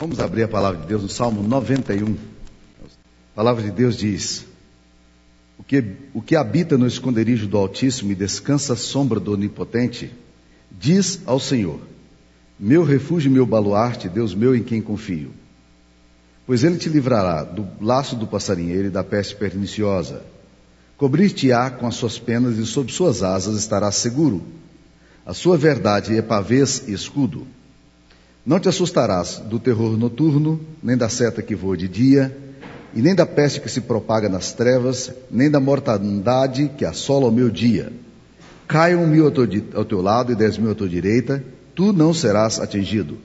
Vamos abrir a palavra de Deus no Salmo 91. A palavra de Deus diz: O que, o que habita no esconderijo do Altíssimo e descansa à sombra do Onipotente, diz ao Senhor: Meu refúgio e meu baluarte, Deus meu em quem confio. Pois ele te livrará do laço do passarinheiro e da peste perniciosa. Cobrir-te-á com as suas penas e sob suas asas estarás seguro. A sua verdade é pavês e escudo. Não te assustarás do terror noturno, nem da seta que voa de dia, e nem da peste que se propaga nas trevas, nem da mortandade que assola o meu dia. Caiam mil ao teu lado e dez mil à tua direita, tu não serás atingido.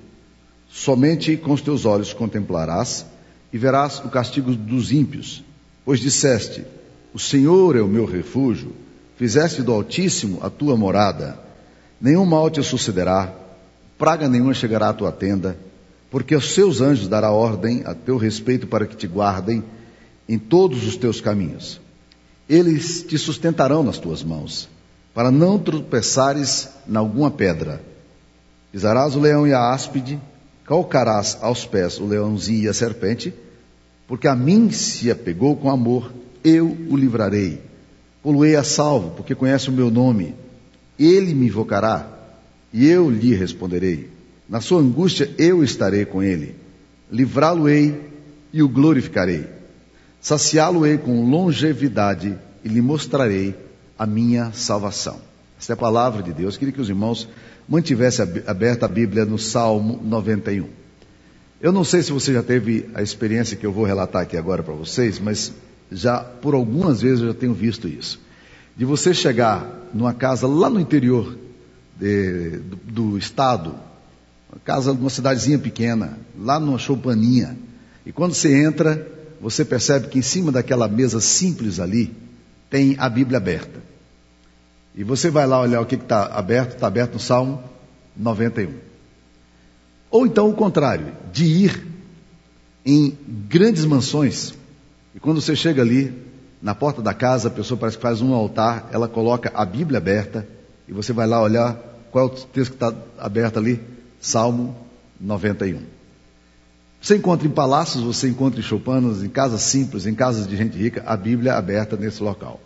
Somente com os teus olhos contemplarás e verás o castigo dos ímpios, pois disseste: O Senhor é o meu refúgio, fizeste do Altíssimo a tua morada. Nenhum mal te sucederá, praga nenhuma chegará à tua tenda, porque aos seus anjos dará ordem a teu respeito para que te guardem em todos os teus caminhos. Eles te sustentarão nas tuas mãos, para não tropeçares em alguma pedra. Pisarás o leão e a áspide, calcarás aos pés o leãozinho e a serpente, porque a mim se apegou com amor, eu o livrarei. Poluei a salvo, porque conhece o meu nome. Ele me invocará e eu lhe responderei. Na sua angústia eu estarei com ele. Livrá-lo-ei e o glorificarei. Saciá-lo-ei com longevidade e lhe mostrarei a minha salvação. Esta é a palavra de Deus. Queria que os irmãos mantivessem aberta a Bíblia no Salmo 91. Eu não sei se você já teve a experiência que eu vou relatar aqui agora para vocês, mas já por algumas vezes eu já tenho visto isso. De você chegar numa casa lá no interior do, do, estado, uma casa de uma cidadezinha pequena, lá numa choupaninha. E quando você entra, você percebe que em cima daquela mesa simples ali, tem a Bíblia aberta. E você vai lá olhar o que está aberto, está aberto no Salmo 91. Ou então o contrário, de ir em grandes mansões, e quando você chega ali, na porta da casa, a pessoa parece que faz um altar, ela coloca a Bíblia aberta, e você vai lá olhar qual é o texto que está aberto ali? Salmo 91. Você encontra em palácios, você encontra em choupanas, em casas simples, em casas de gente rica, a Bíblia aberta nesse local.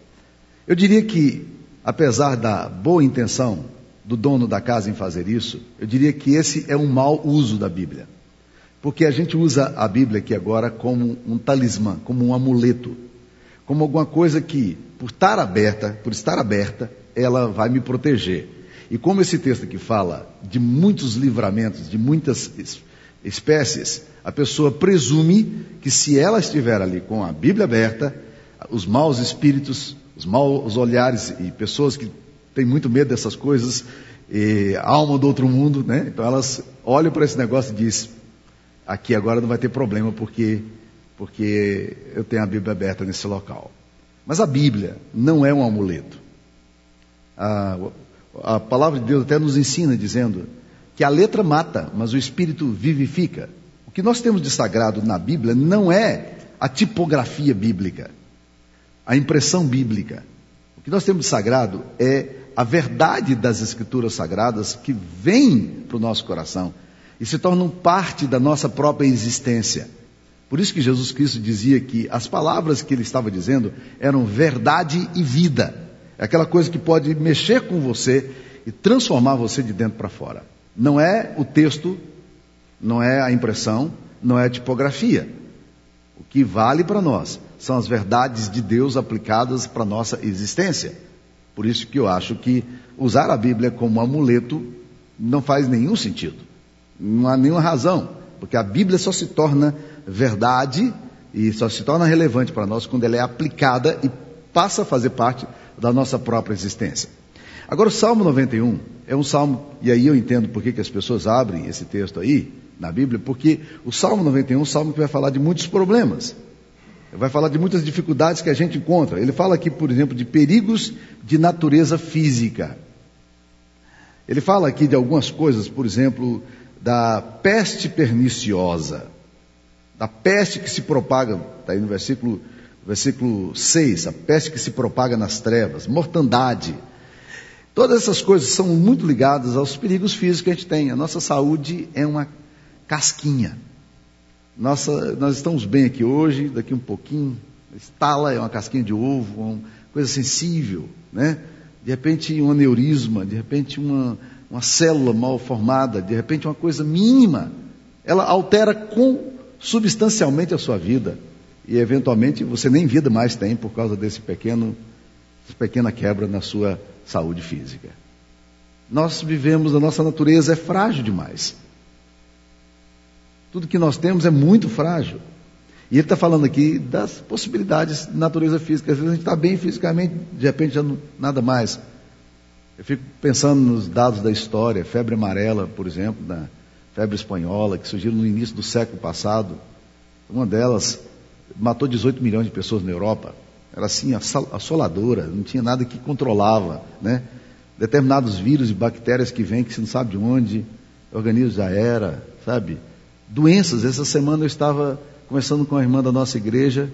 Eu diria que, apesar da boa intenção do dono da casa em fazer isso, eu diria que esse é um mau uso da Bíblia. Porque a gente usa a Bíblia aqui agora como um talismã, como um amuleto, como alguma coisa que, por estar aberta, por estar aberta, ela vai me proteger. E como esse texto aqui fala de muitos livramentos, de muitas espécies, a pessoa presume que se ela estiver ali com a Bíblia aberta, os maus espíritos, os maus olhares e pessoas que têm muito medo dessas coisas, alma do outro mundo, né? Então elas olham para esse negócio e dizem: aqui agora não vai ter problema porque porque eu tenho a Bíblia aberta nesse local. Mas a Bíblia não é um amuleto a, a palavra de Deus até nos ensina dizendo que a letra mata, mas o espírito vivifica. O que nós temos de sagrado na Bíblia não é a tipografia bíblica, a impressão bíblica. O que nós temos de sagrado é a verdade das escrituras sagradas que vem para o nosso coração e se tornam parte da nossa própria existência. Por isso que Jesus Cristo dizia que as palavras que ele estava dizendo eram verdade e vida. É aquela coisa que pode mexer com você e transformar você de dentro para fora. Não é o texto, não é a impressão, não é a tipografia. O que vale para nós são as verdades de Deus aplicadas para nossa existência. Por isso que eu acho que usar a Bíblia como amuleto não faz nenhum sentido. Não há nenhuma razão, porque a Bíblia só se torna verdade e só se torna relevante para nós quando ela é aplicada e passa a fazer parte da nossa própria existência. Agora, o Salmo 91 é um salmo, e aí eu entendo por que, que as pessoas abrem esse texto aí na Bíblia, porque o Salmo 91 é um salmo que vai falar de muitos problemas, vai falar de muitas dificuldades que a gente encontra. Ele fala aqui, por exemplo, de perigos de natureza física. Ele fala aqui de algumas coisas, por exemplo, da peste perniciosa, da peste que se propaga, está aí no versículo versículo 6, a peste que se propaga nas trevas, mortandade. Todas essas coisas são muito ligadas aos perigos físicos que a gente tem. A nossa saúde é uma casquinha. Nossa, nós estamos bem aqui hoje, daqui um pouquinho, estala, é uma casquinha de ovo, uma coisa sensível, né? De repente um aneurisma, de repente uma, uma célula mal formada, de repente uma coisa mínima, ela altera com, substancialmente a sua vida. E eventualmente você nem vida mais tem por causa desse pequeno, dessa pequena quebra na sua saúde física. Nós vivemos, a nossa natureza é frágil demais. Tudo que nós temos é muito frágil. E ele está falando aqui das possibilidades de natureza física. Às vezes a gente está bem fisicamente, de repente já não, nada mais. Eu fico pensando nos dados da história, febre amarela, por exemplo, da febre espanhola, que surgiu no início do século passado. Uma delas matou 18 milhões de pessoas na Europa. Era assim, assoladora, não tinha nada que controlava, né? Determinados vírus e bactérias que vêm, que você não sabe de onde, o organismo já era, sabe? doenças. Essa semana eu estava conversando com a irmã da nossa igreja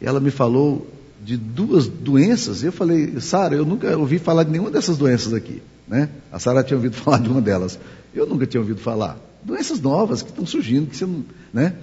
e ela me falou de duas doenças. Eu falei, Sara, eu nunca ouvi falar de nenhuma dessas doenças aqui. Né? A Sara tinha ouvido falar de uma delas. Eu nunca tinha ouvido falar. Doenças novas que estão surgindo, que você não. Né?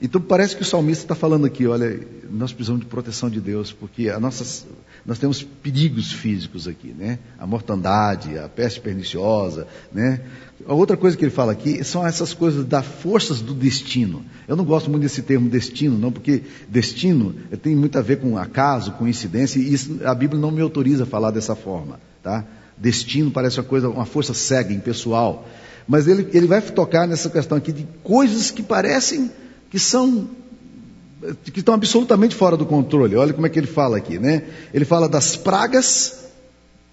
Então parece que o salmista está falando aqui, olha, nós precisamos de proteção de Deus, porque nossas, nós temos perigos físicos aqui, né? A mortandade, a peste perniciosa, né? A outra coisa que ele fala aqui são essas coisas das forças do destino. Eu não gosto muito desse termo destino, não, porque destino tem muito a ver com acaso, coincidência, e isso, a Bíblia não me autoriza a falar dessa forma, tá? Destino parece uma coisa, uma força cega, impessoal. Mas ele, ele vai tocar nessa questão aqui de coisas que parecem que são que estão absolutamente fora do controle. Olha como é que ele fala aqui, né? Ele fala das pragas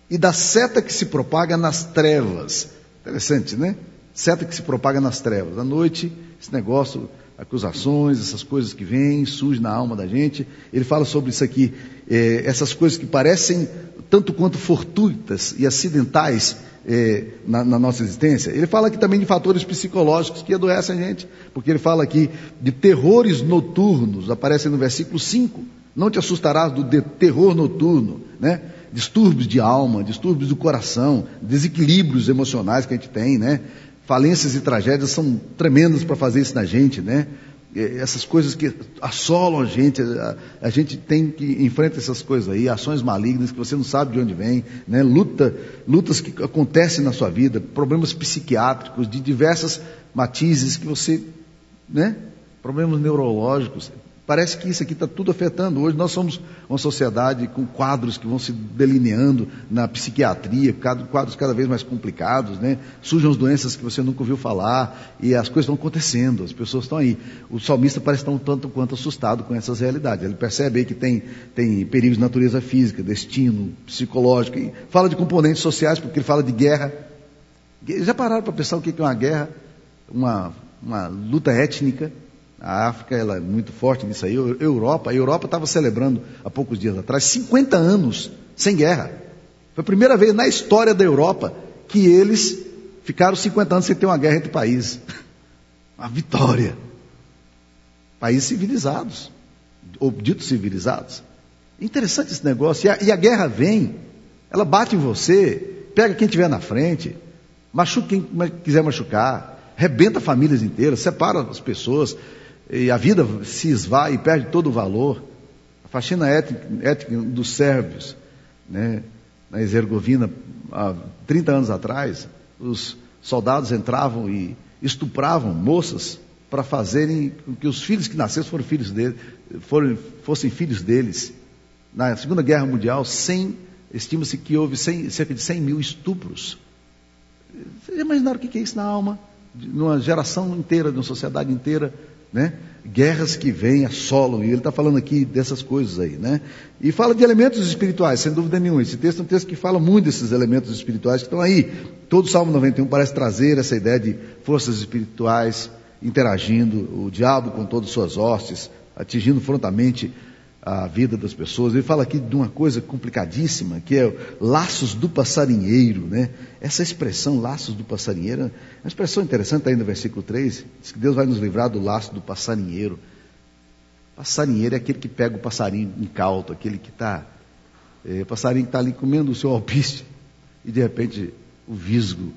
e da seta que se propaga nas trevas. Interessante, né? Seta que se propaga nas trevas. À noite, esse negócio, acusações, essas coisas que vêm, surgem na alma da gente. Ele fala sobre isso aqui, eh, essas coisas que parecem tanto quanto fortuitas e acidentais é, na, na, nossa existência. Ele fala aqui também de fatores psicológicos que adoecem a gente, porque ele fala aqui de terrores noturnos, aparece no versículo 5. Não te assustarás do terror noturno, né? Distúrbios de alma, distúrbios do coração, desequilíbrios emocionais que a gente tem, né? Falências e tragédias são tremendas para fazer isso na gente, né? Essas coisas que assolam a gente, a, a, gente tem que enfrentar essas coisas aí, ações malignas que você não sabe de onde vem, né? Luta, lutas que acontecem na sua vida, problemas psiquiátricos de diversas matizes que você, né? Problemas neurológicos. Parece que isso aqui está tudo afetando. Hoje nós somos uma sociedade com quadros que vão se delineando na psiquiatria, quadros cada vez mais complicados, né? Surgem as doenças que você nunca ouviu falar e as coisas estão acontecendo, as pessoas estão aí. O salmista parece estar um tanto quanto assustado com essas realidades. Ele percebe aí que tem, tem perigos de natureza física, destino, psicológico, e fala de componentes sociais, porque ele fala de guerra. Já pararam para pensar o que é uma guerra? Uma, uma luta étnica? A África ela é muito forte nisso aí. A Europa, a Europa estava celebrando há poucos dias atrás 50 anos sem guerra. Foi a primeira vez na história da Europa que eles ficaram 50 anos sem ter uma guerra entre países. Uma vitória. Países civilizados, ou ditos civilizados. Interessante esse negócio. E a, e a guerra vem, ela bate em você, pega quem estiver na frente, machuca quem quiser machucar, rebenta famílias inteiras, separa as pessoas, e a vida se esvai e perde todo o valor. A faxina étnica, dos sérvios, né, na Herzegovina, há 30 anos atrás, os soldados entravam e estupravam moças para fazerem com que os filhos que nasceram foram filhos dele, foram, fossem filhos deles. Na Segunda Guerra Mundial, estima-se que houve 100, cerca de 100 mil estupros. Vocês imaginaram o que é isso na alma? Numa geração inteira, de uma sociedade inteira, né? Guerras que vêm, assolam, e ele está falando aqui dessas coisas aí, né? E fala de elementos espirituais, sem dúvida nenhuma. Esse texto é um texto que fala muito desses elementos espirituais que estão aí. Todo o Salmo 91 parece trazer essa ideia de forças espirituais interagindo, o diabo com todas as suas hostes, atingindo frontamente a vida das pessoas. Ele fala aqui de uma coisa complicadíssima, que é laços do passarinheiro, né? Essa expressão, laços do passarinheiro, é uma expressão interessante aí no versículo 3, diz que Deus vai nos livrar do laço do passarinheiro. Passarinheiro é aquele que pega o passarinho incauto, aquele que está, é, passarinho que está ali comendo o seu alpiste, e de repente o visgo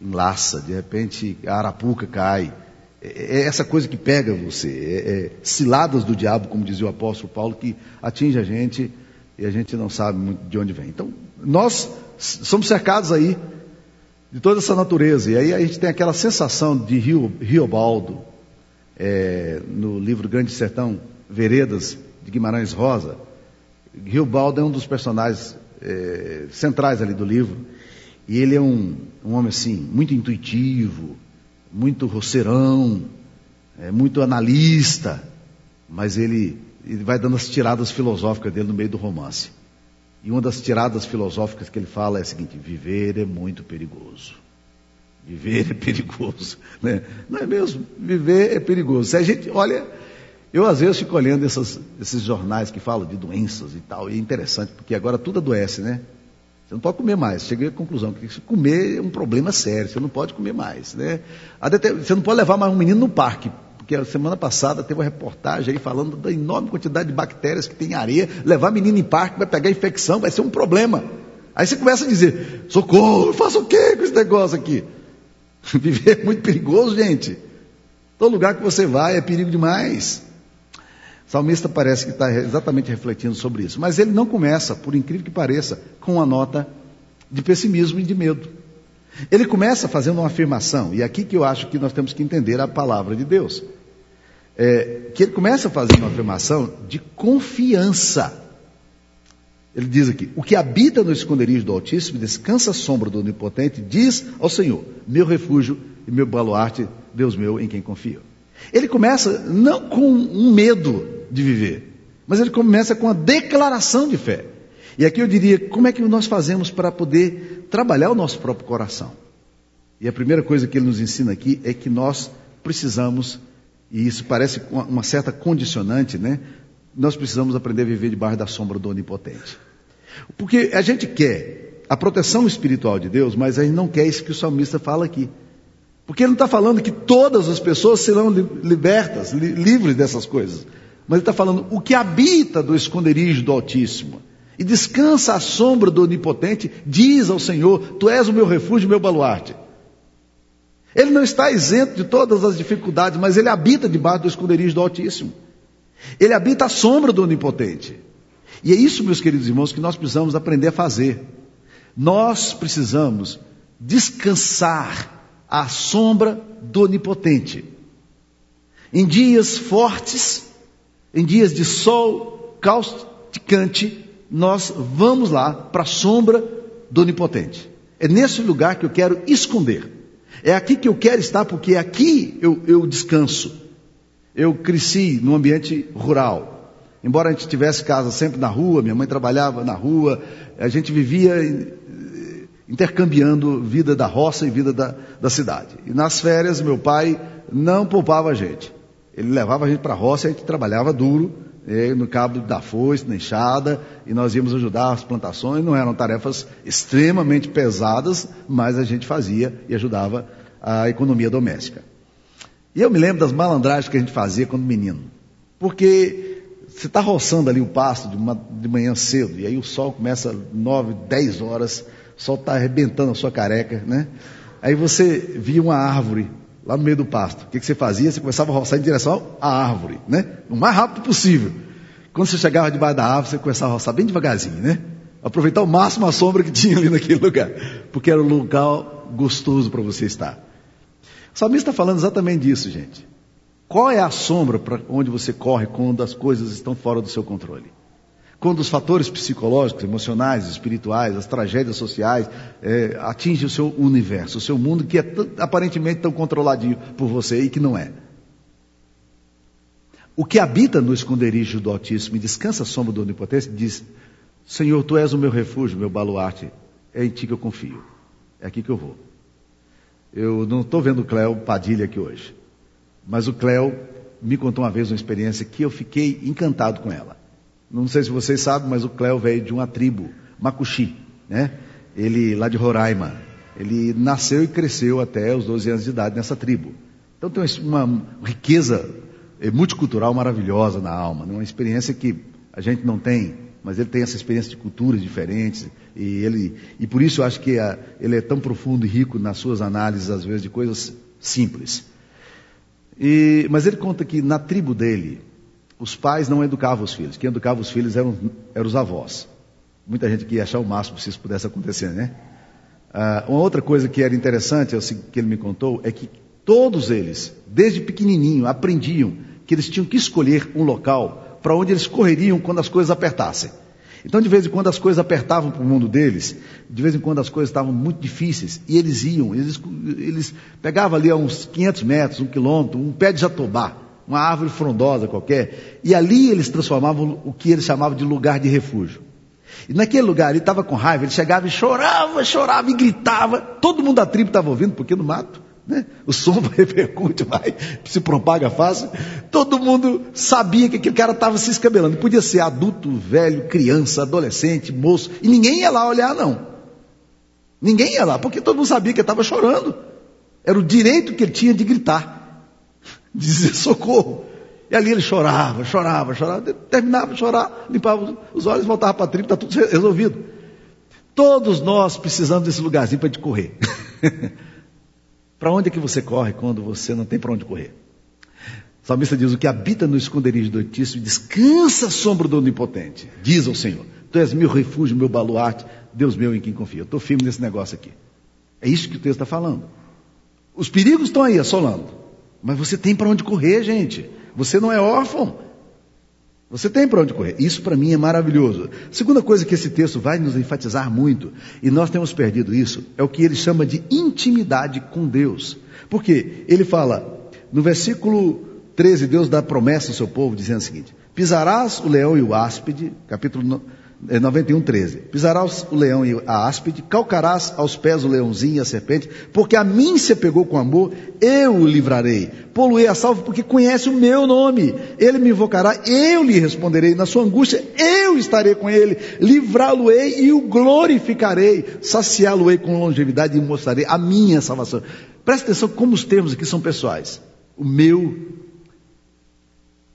enlaça, de repente a arapuca cai, É, é essa coisa que pega você, é, é ciladas do diabo, como dizia o apóstolo Paulo, que atinge a gente e a gente não sabe muito de onde vem. Então, nós somos cercados aí de toda essa natureza, e aí a gente tem aquela sensação de Rio, Riobaldo, é, no livro Grande Sertão, Veredas, de Guimarães Rosa. Riobaldo é um dos personagens é, centrais ali do livro, e ele é um, um homem assim, muito intuitivo, muito roceirão, é, muito analista, mas ele, ele vai dando as tiradas filosóficas dele no meio do romance. E uma das tiradas filosóficas que ele fala é a seguinte: viver é muito perigoso. Viver é perigoso. Né? Não é mesmo? Viver é perigoso. Se a gente, olha, eu às vezes fico olhando essas, esses jornais que falam de doenças e tal, e é interessante, porque agora tudo adoece, né? Você não pode comer mais. Cheguei à conclusão que comer é um problema sério, você não pode comer mais. Né? Você não pode levar mais um menino no parque, porque a semana passada teve uma reportagem aí falando da enorme quantidade de bactérias que tem em areia. Levar menino em parque vai pegar infecção, vai ser um problema. Aí você começa a dizer: socorro, faça o quê com esse negócio aqui? Viver é muito perigoso, gente. Todo lugar que você vai é perigo demais. Salmista parece que está exatamente refletindo sobre isso. Mas ele não começa, por incrível que pareça, com uma nota de pessimismo e de medo. Ele começa fazendo uma afirmação, e é aqui que eu acho que nós temos que entender a palavra de Deus. É, que ele começa fazendo uma afirmação de confiança. Ele diz aqui: O que habita no esconderijo do Altíssimo, descansa à sombra do Onipotente, diz ao Senhor: Meu refúgio e meu baluarte, Deus meu, em quem confio. Ele começa não com um medo de viver. Mas ele começa com a declaração de fé. E aqui eu diria, como é que nós fazemos para poder trabalhar o nosso próprio coração? E a primeira coisa que ele nos ensina aqui é que nós precisamos, e isso parece uma certa condicionante, né? Nós precisamos aprender a viver debaixo da sombra do Onipotente. Porque a gente quer a proteção espiritual de Deus, mas a gente não quer isso que o salmista fala aqui. Porque ele não está falando que todas as pessoas serão libertas, livres dessas coisas. Mas ele está falando o que habita do esconderijo do Altíssimo e descansa à sombra do Onipotente, diz ao Senhor: Tu és o meu refúgio, meu baluarte. Ele não está isento de todas as dificuldades, mas ele habita debaixo do esconderijo do Altíssimo. Ele habita à sombra do Onipotente. E é isso, meus queridos irmãos, que nós precisamos aprender a fazer. Nós precisamos descansar à sombra do Onipotente. Em dias fortes, em dias de sol causticante, nós vamos lá para a sombra do Onipotente. É nesse lugar que eu quero esconder. É aqui que eu quero estar, porque aqui eu, eu descanso. Eu cresci num ambiente rural. Embora a gente tivesse casa sempre na rua, minha mãe trabalhava na rua, a gente vivia eh, intercambiando vida da roça e vida da, da cidade. E nas férias, meu pai não poupava a gente. Ele levava a gente para a roça a gente trabalhava duro, no cabo da foice, na enxada, e nós íamos ajudar as plantações. Não eram tarefas extremamente pesadas, mas a gente fazia e ajudava a economia doméstica. E eu me lembro das malandragens que a gente fazia quando menino. Porque você está roçando ali o pasto de, uma, de manhã cedo, e aí o sol começa nove, dez horas, o sol está arrebentando a sua careca, né? Aí você via uma árvore lá no meio do pasto. O que, que você fazia? Você começava a roçar em direção à árvore, né? O mais rápido possível. Quando você chegava debaixo da árvore, você começava a roçar bem devagarzinho, né? Aproveitar o máximo a sombra que tinha ali naquele lugar. Porque era um lugar gostoso para você estar. O salmista está falando exatamente disso, gente. Qual é a sombra para onde você corre quando as coisas estão fora do seu controle? Quando os fatores psicológicos, emocionais, espirituais, as tragédias sociais é, atingem o seu universo, o seu mundo que é aparentemente tão controladinho por você e que não é. O que habita no esconderijo do Altíssimo e descansa a sombra do Onipotente diz: Senhor, tu és o meu refúgio, meu baluarte, é em ti que eu confio, é aqui que eu vou. Eu não estou vendo o Cléo Padilha aqui hoje, mas o Cléo me contou uma vez uma experiência que eu fiquei encantado com ela. Não sei se vocês sabem, mas o Cléo veio de uma tribo, Macuxi, né? Ele lá de Roraima. Ele nasceu e cresceu até os 12 anos de idade nessa tribo. Então tem uma riqueza eh, multicultural maravilhosa na alma, né? uma experiência que a gente não tem, mas ele tem essa experiência de culturas diferentes e ele e por isso eu acho que a, ele é tão profundo e rico nas suas análises às vezes de coisas simples. E, mas ele conta que na tribo dele, os pais não educavam os filhos. Quem educava os filhos eram, eram os avós. Muita gente que ia achar o máximo se isso pudesse acontecer, né? Ah, uma outra coisa que era interessante, que ele me contou, é que todos eles, desde pequenininho, aprendiam que eles tinham que escolher um local para onde eles correriam quando as coisas apertassem. Então, de vez em quando as coisas apertavam para o mundo deles, de vez em quando as coisas estavam muito difíceis, e eles iam, eles, eles pegavam ali a uns 500 metros, um quilômetro, um pé de jatobá, uma árvore frondosa qualquer, e ali eles transformavam o que eles chamavam de lugar de refúgio. E naquele lugar ele estava com raiva, ele chegava e chorava, chorava e gritava, todo mundo da tribo estava ouvindo, porque no mato né? O som repercute, vai, se propaga fácil. Todo mundo sabia que aquele cara estava se escabelando. Podia ser adulto, velho, criança, adolescente, moço. E ninguém ia lá olhar, não. Ninguém ia lá, porque todo mundo sabia que ele estava chorando. Era o direito que ele tinha de gritar, dizer socorro. E ali ele chorava, chorava, chorava, terminava de chorar, limpava os olhos, voltava para a tribo, está tudo resolvido. Todos nós precisamos desse lugarzinho para correr. Para onde é que você corre quando você não tem para onde correr? O salmista diz: O que habita no esconderijo do Altíssimo descansa a sombra do Onipotente. Diz ao Senhor: Tu és meu refúgio, meu baluarte, Deus meu em quem confio. Eu estou firme nesse negócio aqui. É isso que o texto está falando. Os perigos estão aí assolando. Mas você tem para onde correr, gente. Você não é órfão. Você tem para onde correr. Isso para mim é maravilhoso. Segunda coisa que esse texto vai nos enfatizar muito, e nós temos perdido isso, é o que ele chama de intimidade com Deus. Porque ele fala, no versículo 13, Deus dá promessa ao seu povo, dizendo o seguinte: Pisarás o leão e o áspide, capítulo 91, 13. É, Pisarás o leão e a áspide, calcarás aos pés o leãozinho e a serpente, porque a mim se pegou com amor, eu o livrarei. Poluei a salvo, porque conhece o meu nome. Ele me invocará, eu lhe responderei. Na sua angústia, eu estarei com ele. Livrá-lo-ei e o glorificarei. Saciá-lo-ei com longevidade e mostrarei a minha salvação. Presta atenção como os termos aqui são pessoais. O meu,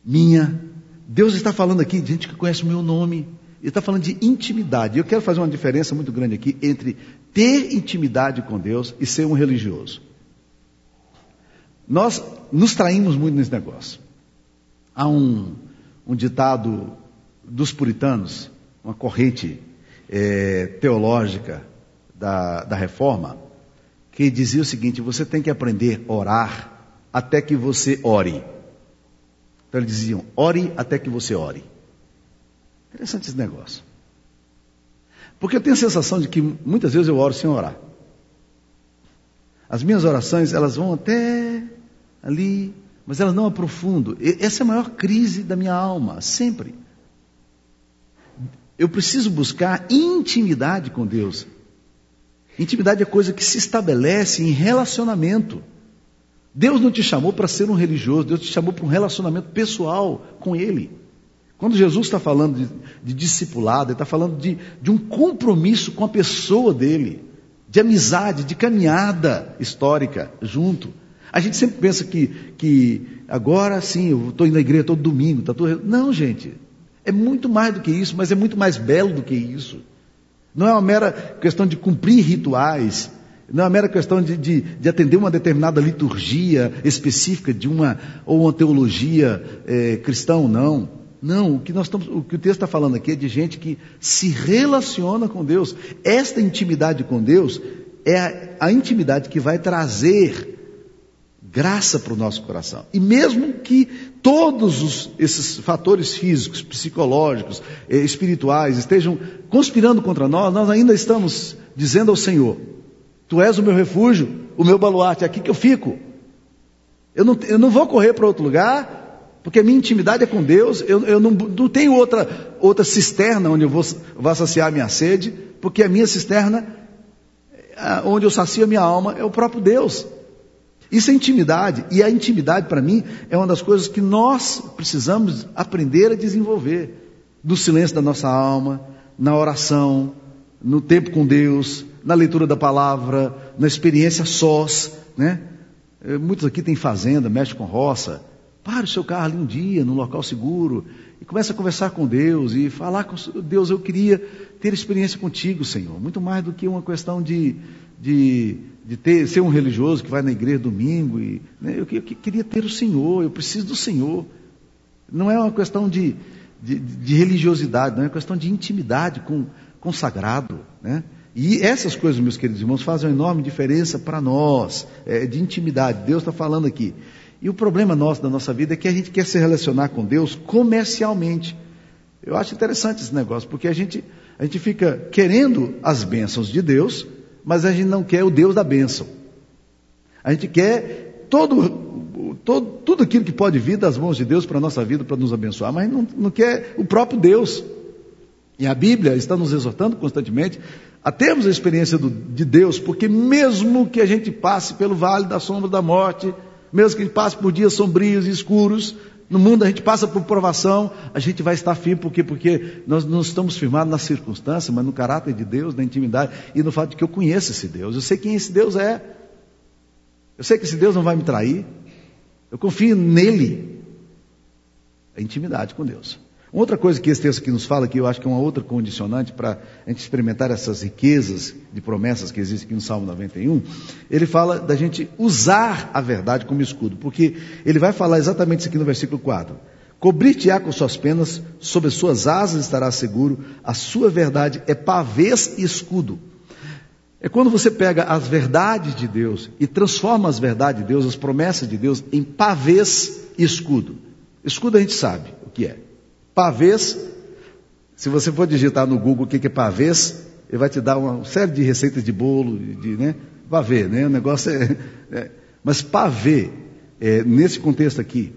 minha. Deus está falando aqui de gente que conhece o meu nome. Ele está falando de intimidade. Eu quero fazer uma diferença muito grande aqui entre ter intimidade com Deus e ser um religioso. Nós nos traímos muito nesse negócio. Há um, um ditado dos puritanos, uma corrente é, teológica da, da reforma, que dizia o seguinte: você tem que aprender a orar até que você ore. Então eles diziam: ore até que você ore. Interessante esse negócio. Porque eu tenho a sensação de que muitas vezes eu oro sem orar. As minhas orações, elas vão até ali, mas elas não aprofundam. Essa é a maior crise da minha alma, sempre. Eu preciso buscar intimidade com Deus. Intimidade é coisa que se estabelece em relacionamento. Deus não te chamou para ser um religioso, Deus te chamou para um relacionamento pessoal com Ele. Quando Jesus está falando de, de discipulado, ele está falando de, de um compromisso com a pessoa dele, de amizade, de caminhada histórica junto. A gente sempre pensa que, que agora sim, eu estou indo à igreja todo domingo, tá tudo... Não, gente. É muito mais do que isso, mas é muito mais belo do que isso. Não é uma mera questão de cumprir rituais, não é uma mera questão de, de, de atender uma determinada liturgia específica de uma ou uma teologia é, cristã ou não. Não, o que, nós estamos, o que o texto está falando aqui é de gente que se relaciona com Deus. Esta intimidade com Deus é a, a intimidade que vai trazer graça para o nosso coração. E mesmo que todos os, esses fatores físicos, psicológicos, eh, espirituais estejam conspirando contra nós, nós ainda estamos dizendo ao Senhor: Tu és o meu refúgio, o meu baluarte, é aqui que eu fico. Eu não, eu não vou correr para outro lugar, porque minha intimidade é com Deus, eu, eu não, não, tenho outra, outra cisterna onde eu vou, vou saciar a minha sede, porque a minha cisterna, onde eu sacio a minha alma, é o próprio Deus. Isso é intimidade, e a intimidade para mim é uma das coisas que nós precisamos aprender a desenvolver. No silêncio da nossa alma, na oração, no tempo com Deus, na leitura da palavra, na experiência sós, né? Muitos aqui têm fazenda, mexem com roça, Pare o seu carro ali um dia, num local seguro, e comece a conversar com Deus e falar com Deus. Eu queria ter experiência contigo, Senhor. Muito mais do que uma questão de, de, de ter, ser um religioso que vai na igreja domingo. E, né, eu, eu, queria ter o Senhor, eu preciso do Senhor. Não é uma questão de, de, de religiosidade, não é uma questão de intimidade com, com o sagrado. Né? E essas coisas, meus queridos irmãos, fazem uma enorme diferença para nós, é, de intimidade. Deus está falando aqui. E o problema nosso da nossa vida é que a gente quer se relacionar com Deus comercialmente. Eu acho interessante esse negócio, porque a gente, a gente fica querendo as bênçãos de Deus, mas a gente não quer o Deus da bênção. A gente quer todo, todo, tudo aquilo que pode vir das mãos de Deus para a nossa vida, para nos abençoar, mas não, não quer o próprio Deus. E a Bíblia está nos exortando constantemente a termos a experiência do, de Deus, porque mesmo que a gente passe pelo vale da sombra da morte, mesmo que a gente passe por dias sombrios e escuros, no mundo a gente passa por provação, a gente vai estar firme, por quê? Porque nós não estamos firmados na circunstância, mas no caráter de Deus, na intimidade, e no fato de que eu conheço esse Deus, eu sei quem esse Deus é. Eu sei que esse Deus não vai me trair. Eu confio nele. A intimidade com Deus. Outra coisa que esse texto aqui nos fala, que eu acho que é uma outra condicionante para a gente experimentar essas riquezas de promessas que existem aqui no Salmo 91, ele fala da gente usar a verdade como escudo, porque ele vai falar exatamente isso aqui no versículo 4. Cobrir-te-á com suas penas, sob as suas asas estarás seguro, a sua verdade é pavês e escudo. É quando você pega as verdades de Deus e transforma as verdades de Deus, as promessas de Deus, em pavês e escudo. Escudo a gente sabe o que é. Pavês, se você for digitar no Google o que é pavês, ele vai te dar uma série de receitas de bolo, de, né? Pavê, né? O negócio é. é mas pavê, é, nesse contexto aqui,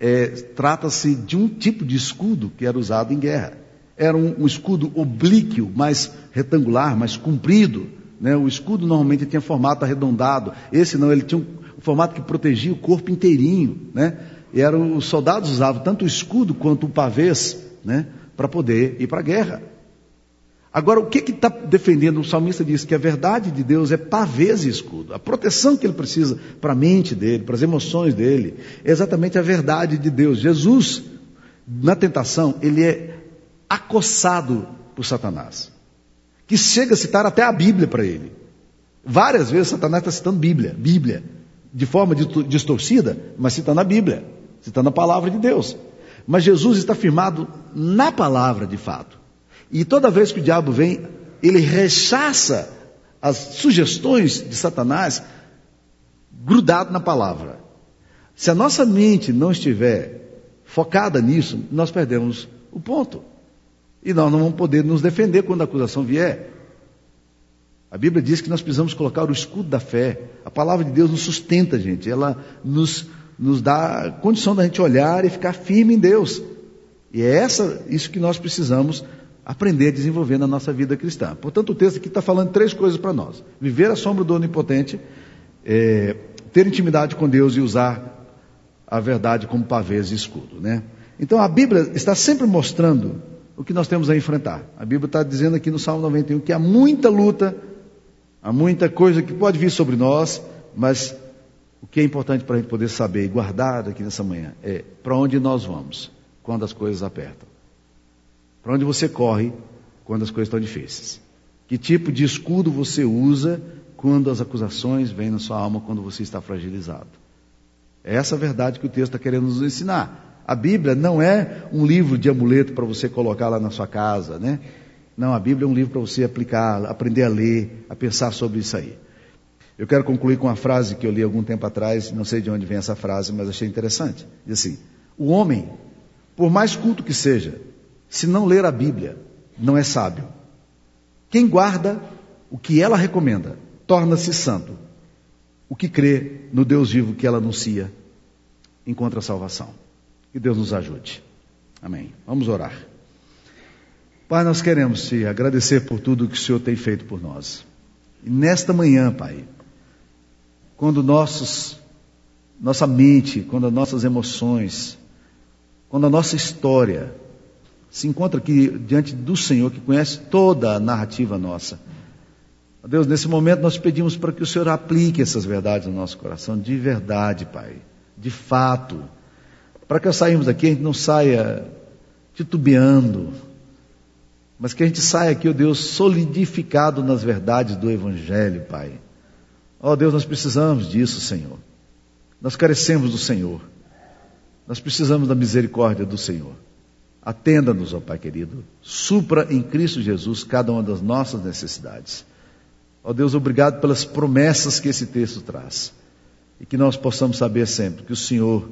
é, trata-se de um tipo de escudo que era usado em guerra. Era um, um escudo oblíquo, mais retangular, mais comprido. Né? O escudo normalmente tinha formato arredondado. Esse não, ele tinha um formato que protegia o corpo inteirinho. Né? E os soldados usavam tanto o escudo quanto o pavês, né, para poder ir para a guerra. Agora, o que está defendendo? O salmista diz que a verdade de Deus é pavês e escudo. A proteção que ele precisa para a mente dele, para as emoções dele, é exatamente a verdade de Deus. Jesus, na tentação, ele é acossado por Satanás, que chega a citar até a Bíblia para ele. Várias vezes Satanás está citando Bíblia, Bíblia, de forma distorcida, mas citando a Bíblia. Está na palavra de Deus. Mas Jesus está firmado na palavra de fato. E toda vez que o diabo vem, ele rechaça as sugestões de Satanás grudado na palavra. Se a nossa mente não estiver focada nisso, nós perdemos o ponto. E nós não vamos poder nos defender quando a acusação vier. A Bíblia diz que nós precisamos colocar o escudo da fé. A palavra de Deus nos sustenta, gente. Ela nos nos dá condição da gente olhar e ficar firme em Deus. E é essa, isso que nós precisamos aprender a desenvolver na nossa vida cristã. Portanto, o texto aqui está falando três coisas para nós: viver a sombra do Onipotente, é, ter intimidade com Deus e usar a verdade como pavês e escudo. Né? Então, a Bíblia está sempre mostrando o que nós temos a enfrentar. A Bíblia está dizendo aqui no Salmo 91 que há muita luta, há muita coisa que pode vir sobre nós, mas o que é importante para a gente poder saber e guardar aqui nessa manhã é para onde nós vamos quando as coisas apertam. Para onde você corre quando as coisas estão difíceis. Que tipo de escudo você usa quando as acusações vêm na sua alma, quando você está fragilizado. É essa a verdade que o texto está querendo nos ensinar. A Bíblia não é um livro de amuleto para você colocar lá na sua casa, né? Não, a Bíblia é um livro para você aplicar, aprender a ler, a pensar sobre isso aí. Eu quero concluir com uma frase que eu li algum tempo atrás, não sei de onde vem essa frase, mas achei interessante. Diz assim: O homem, por mais culto que seja, se não ler a Bíblia, não é sábio. Quem guarda o que ela recomenda, torna-se santo. O que crê no Deus vivo que ela anuncia, encontra salvação. Que Deus nos ajude. Amém. Vamos orar. Pai, nós queremos te agradecer por tudo que o Senhor tem feito por nós. E nesta manhã, Pai, quando nossos, nossa mente, quando as nossas emoções, quando a nossa história se encontra aqui diante do Senhor, que conhece toda a narrativa nossa. Deus, nesse momento nós pedimos para que o Senhor aplique essas verdades no nosso coração, de verdade, Pai, de fato, para que ao sairmos daqui a gente não saia titubeando, mas que a gente saia aqui, ó Deus, solidificado nas verdades do Evangelho, Pai. Ó Deus, nós precisamos disso, Senhor. Nós carecemos do Senhor. Nós precisamos da misericórdia do Senhor. Atenda-nos, ó Pai querido. Supra em Cristo Jesus cada uma das nossas necessidades. Ó Deus, obrigado pelas promessas que esse texto traz. E que nós possamos saber sempre que o Senhor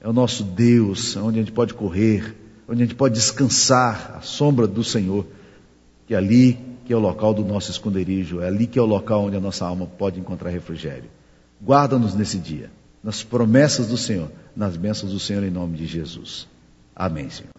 é o nosso Deus, onde a gente pode correr, onde a gente pode descansar à sombra do Senhor, que ali que é o local do nosso esconderijo, é ali que é o local onde a nossa alma pode encontrar refrigério. Guarda-nos nesse dia, nas promessas do Senhor, nas bênçãos do Senhor em nome de Jesus. Amém, Senhor.